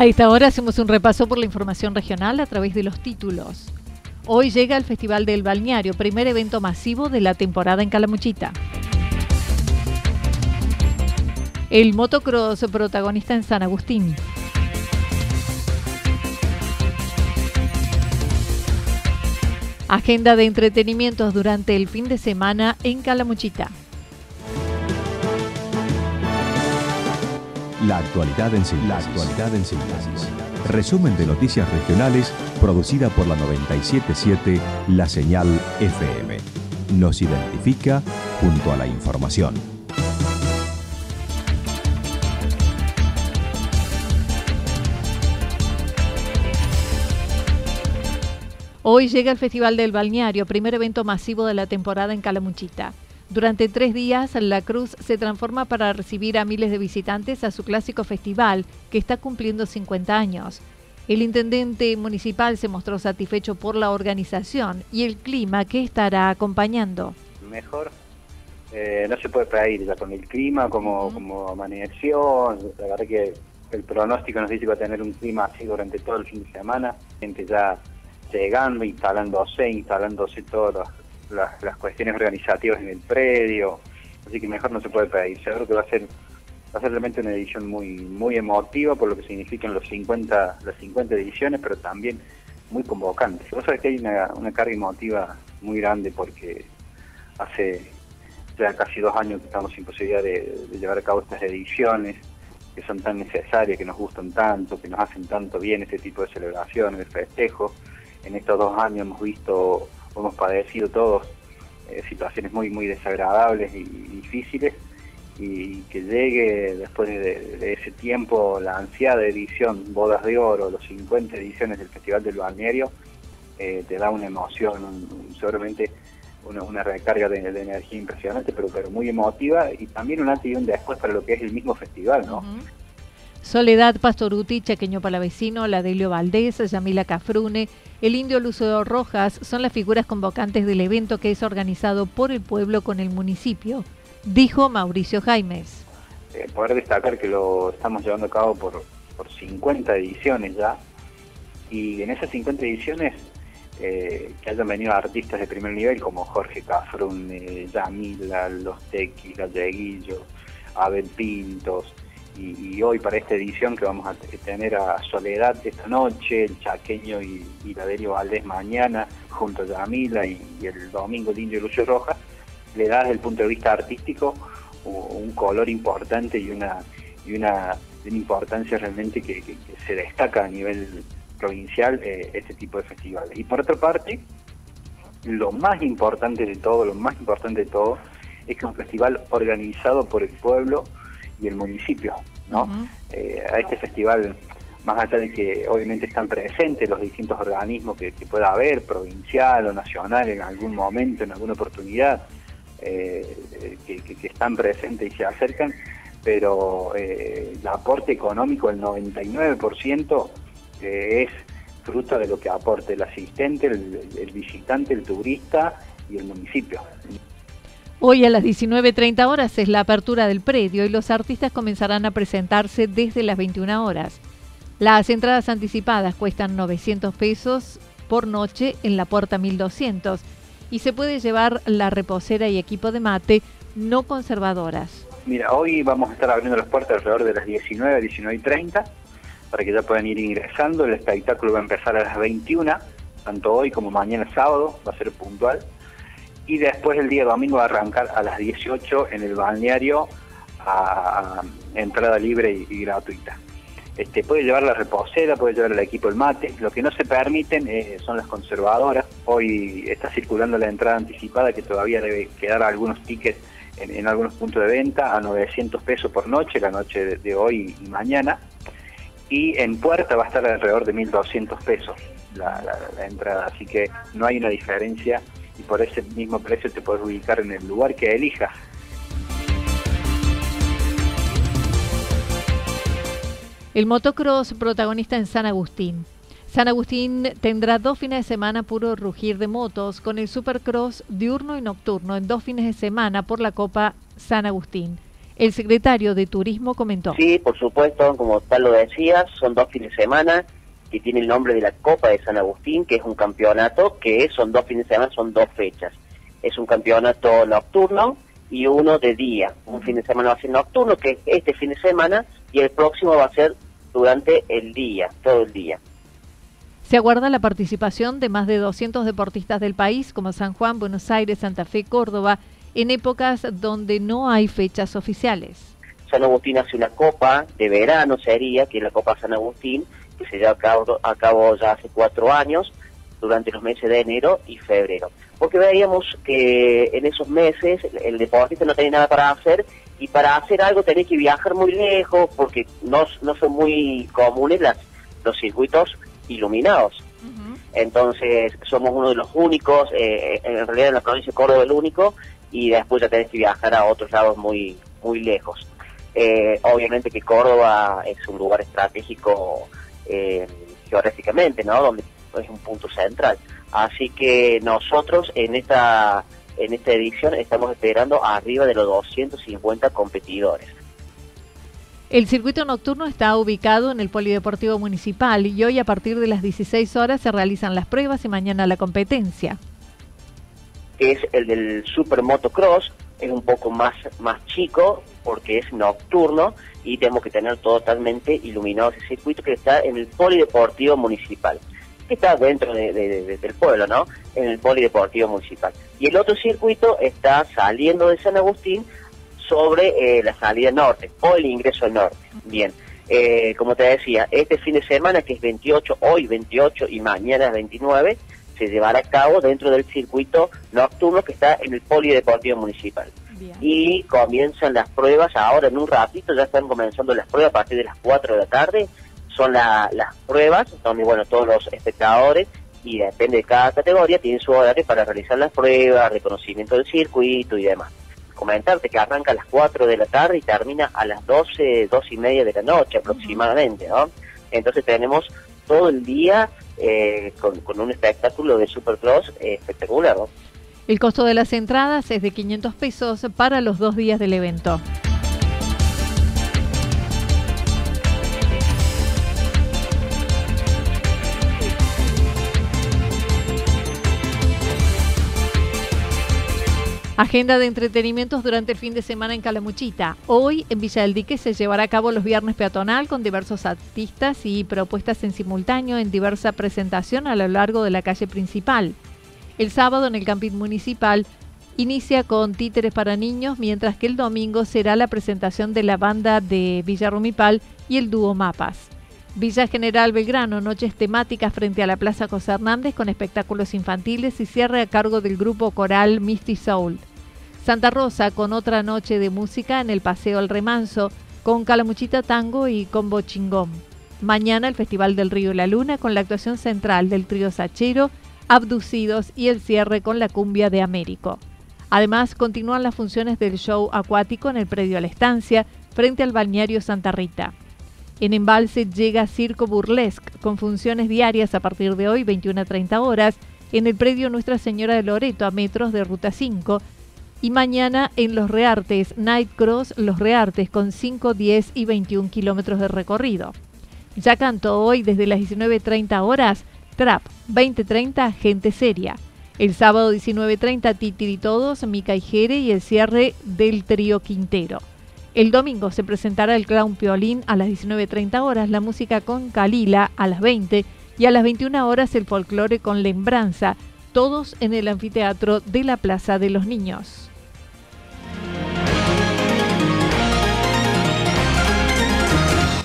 A esta hora hacemos un repaso por la información regional a través de los títulos. Hoy llega el Festival del Balneario, primer evento masivo de la temporada en Calamuchita. El motocross protagonista en San Agustín. Agenda de entretenimientos durante el fin de semana en Calamuchita. La actualidad en síntesis. La actualidad en síntesis. Resumen de noticias regionales producida por la 977 La Señal FM. Nos identifica junto a la información. Hoy llega el Festival del Balneario, primer evento masivo de la temporada en Calamuchita. Durante tres días, la Cruz se transforma para recibir a miles de visitantes a su clásico festival, que está cumpliendo 50 años. El intendente municipal se mostró satisfecho por la organización y el clima que estará acompañando. Mejor eh, no se puede pedir ya con el clima, como, como amaneció. La verdad que el pronóstico nos dice que va a tener un clima así durante todo el fin de semana. Gente ya llegando, instalándose, instalándose todos los las, las, cuestiones organizativas en el predio, así que mejor no se puede pedir. Seguro que va a ser va a ser realmente una edición muy muy emotiva por lo que significan los 50 las 50 ediciones, pero también muy convocante. Vos sabés que hay una, una carga emotiva muy grande porque hace ya casi dos años que estamos sin posibilidad de, de llevar a cabo estas ediciones que son tan necesarias, que nos gustan tanto, que nos hacen tanto bien este tipo de celebraciones, de festejos. En estos dos años hemos visto hemos padecido todos eh, situaciones muy muy desagradables y, difíciles y que llegue después de, ese tiempo la ansiada edición Bodas de Oro, los 50 ediciones del Festival del Balneario, eh, te da una emoción, seguramente una, recarga de, energía impresionante, pero, pero muy emotiva y también un antes y un después para lo que es el mismo festival, ¿no? Soledad Pastoruti, Chaqueño Palavecino, Ladelio Valdés, Yamila Cafrune, el indio Lucio Rojas son las figuras convocantes del evento que es organizado por el pueblo con el municipio, dijo Mauricio Jaimes. Eh, poder destacar que lo estamos llevando a cabo por, por 50 ediciones ya, y en esas 50 ediciones eh, que hayan venido artistas de primer nivel como Jorge Cafrune, Yamila, Los Tequis, Galleguillo, Abel Pintos, y, hoy para esta edición que vamos a tener a Soledad esta noche, el Chaqueño y, y Ladelio Valdés mañana, junto a Yamila y, el domingo el Indio Lucio Rojas, le da desde el punto de vista artístico un color importante y una, y una, importancia realmente que, se destaca a nivel provincial eh, este tipo de festivales. Y por otra parte, lo más importante de todo, lo más importante de todo, es que un festival organizado por el pueblo, y el municipio, ¿no? Eh, a este festival, más allá de que obviamente están presentes los distintos organismos que, pueda haber, provincial o nacional en algún momento, en alguna oportunidad, eh, que, están presentes y se acercan, pero eh, el aporte económico, el 99%, es disfruta de lo que aporte el asistente, el, visitante, el turista y el municipio. Hoy a las 19.30 horas es la apertura del predio y los artistas comenzarán a presentarse desde las 21 horas. Las entradas anticipadas cuestan 900 pesos por noche en la puerta 1200 y se puede llevar la reposera y equipo de mate no conservadoras. Mira, hoy vamos a estar abriendo las puertas alrededor de las 19, 19 y 30 para que ya puedan ir ingresando. El espectáculo va a empezar a las 21, tanto hoy como mañana sábado, va a ser puntual. Y después el día domingo va a arrancar a las 18 en el balneario a, entrada libre y, gratuita. Este, puede llevar la reposera, puede llevar el equipo el mate. Lo que no se permiten eh, son las conservadoras. Hoy está circulando la entrada anticipada que todavía debe quedar algunos tickets en, algunos puntos de venta a 900 pesos por noche, la noche de hoy y mañana y en puerta va a estar alrededor de 1.200 pesos la, entrada, así que no hay una diferencia y por ese mismo precio te puedes ubicar en el lugar que elijas. El motocross protagonista en San Agustín. San Agustín tendrá dos fines de semana puro rugir de motos con el Supercross diurno y nocturno en dos fines de semana por la Copa San Agustín. El secretario de Turismo comentó. Sí, por supuesto, como tal lo decías, son dos fines de semana que tiene el nombre de la Copa de San Agustín, que es un campeonato que son dos fines de semana, son dos fechas. Es un campeonato nocturno y uno de día. Un fin de semana va a ser nocturno, que es este fin de semana, y el próximo va a ser durante el día, todo el día. Se aguarda la participación de más de 200 deportistas del país, como San Juan, Buenos Aires, Santa Fe, Córdoba en épocas donde no hay fechas oficiales. San Agustín hace una copa de verano, sería, que es la Copa San Agustín, que se lleva a cabo, a cabo ya hace cuatro años, durante los meses de enero y febrero. Porque veíamos que en esos meses el deportista no tenía nada para hacer y para hacer algo tenía que viajar muy lejos porque no, no son muy comunes las, los circuitos iluminados. Entonces somos uno de los únicos, eh, en realidad en la provincia de Córdoba el único, y después ya tenés que viajar a otros lados muy, muy lejos. Eh, obviamente que Córdoba es un lugar estratégico eh, geográficamente, ¿no? Donde es un punto central. Así que nosotros en esta en esta edición estamos esperando arriba de los 250 competidores. El circuito nocturno está ubicado en el Polideportivo Municipal y hoy a partir de las 16 horas se realizan las pruebas y mañana la competencia que es el del Super Motocross, es un poco más, más chico porque es nocturno y tenemos que tener totalmente iluminado ese circuito que está en el Polideportivo Municipal, que está dentro del pueblo, ¿no? En el Polideportivo Municipal. Y el otro circuito está saliendo de San Agustín sobre eh, la salida norte o el ingreso norte. Bien, eh, como te decía, este fin de semana, que es 28, hoy 28 y mañana 29, se llevará a cabo dentro del circuito nocturno que está en el Polideportivo Municipal. Y comienzan las pruebas ahora en un ratito, ya están comenzando las pruebas a partir de las 4 de la tarde. Son las pruebas donde, bueno, todos los espectadores y depende de cada categoría, tienen su horario para realizar las pruebas, reconocimiento del circuito y demás. Comentarte que arranca a las 4 de la tarde y termina a las 12, 2 y media de la noche aproximadamente, ¿no? Entonces tenemos todo el día eh, con, un espectáculo de Supercross eh, espectacular. El costo de las entradas es de 500 pesos para los dos días del evento. Agenda de entretenimientos durante el fin de semana en Calamuchita. Hoy en Villa del Dique se llevará a cabo los viernes peatonal con diversos artistas y propuestas en simultáneo en diversa presentación a lo largo de la calle principal. El sábado en el camping municipal inicia con títeres para niños, mientras que el domingo será la presentación de la banda de Villa Rumipal y el dúo Mapas. Villa General Belgrano, noches temáticas frente a la Plaza José Hernández con espectáculos infantiles y cierre a cargo del grupo coral Misty Soul. Santa Rosa con otra noche de música en el Paseo El Remanso, con Calamuchita Tango y Combo Chingón. Mañana el Festival del Río la Luna con la actuación central del trío Sachero, Abducidos y el cierre con la cumbia de Américo. Además, continúan las funciones del show acuático en el predio a la estancia, frente al balneario Santa Rita. En Embalse llega Circo Burlesque con funciones diarias a partir de hoy 21 a 30 horas en el predio Nuestra Señora de Loreto a metros de Ruta 5 y mañana en Los Reartes, Night Cross Los Reartes con 5, 10 y 21 kilómetros de recorrido. Ya cantó hoy desde las 19.30 horas Trap, 20.30 Gente Seria. El sábado 19.30 Titi y Todos, Mica y Jere y el cierre del trío Quintero. El domingo se presentará el Clown Piolín a las 19.30 horas, la música con Kalila a las 20 y a las 21 horas el folclore con Lembranza, todos en el anfiteatro de la Plaza de los Niños.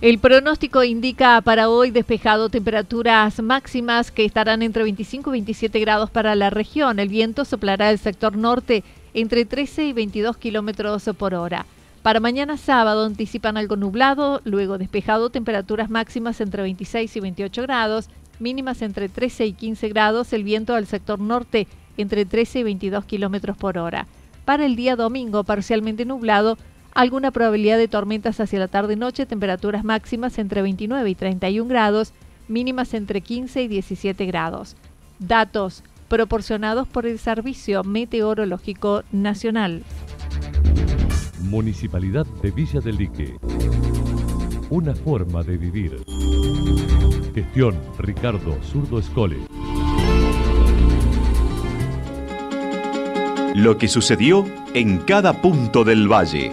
El pronóstico indica para hoy despejado temperaturas máximas que estarán entre 25 y 27 grados para la región. El viento soplará el sector norte entre 13 y 22 kilómetros por hora. Para mañana sábado anticipan algo nublado, luego despejado, temperaturas máximas entre 26 y 28 grados, mínimas entre 13 y 15 grados, el viento al sector norte entre 13 y 22 kilómetros por hora. Para el día domingo, parcialmente nublado, alguna probabilidad de tormentas hacia la tarde-noche, temperaturas máximas entre 29 y 31 grados, mínimas entre 15 y 17 grados. Datos proporcionados por el Servicio Meteorológico Nacional. Municipalidad de Villa del Lique. Una forma de vivir. Gestión Ricardo Zurdo Escole. Lo que sucedió en cada punto del valle.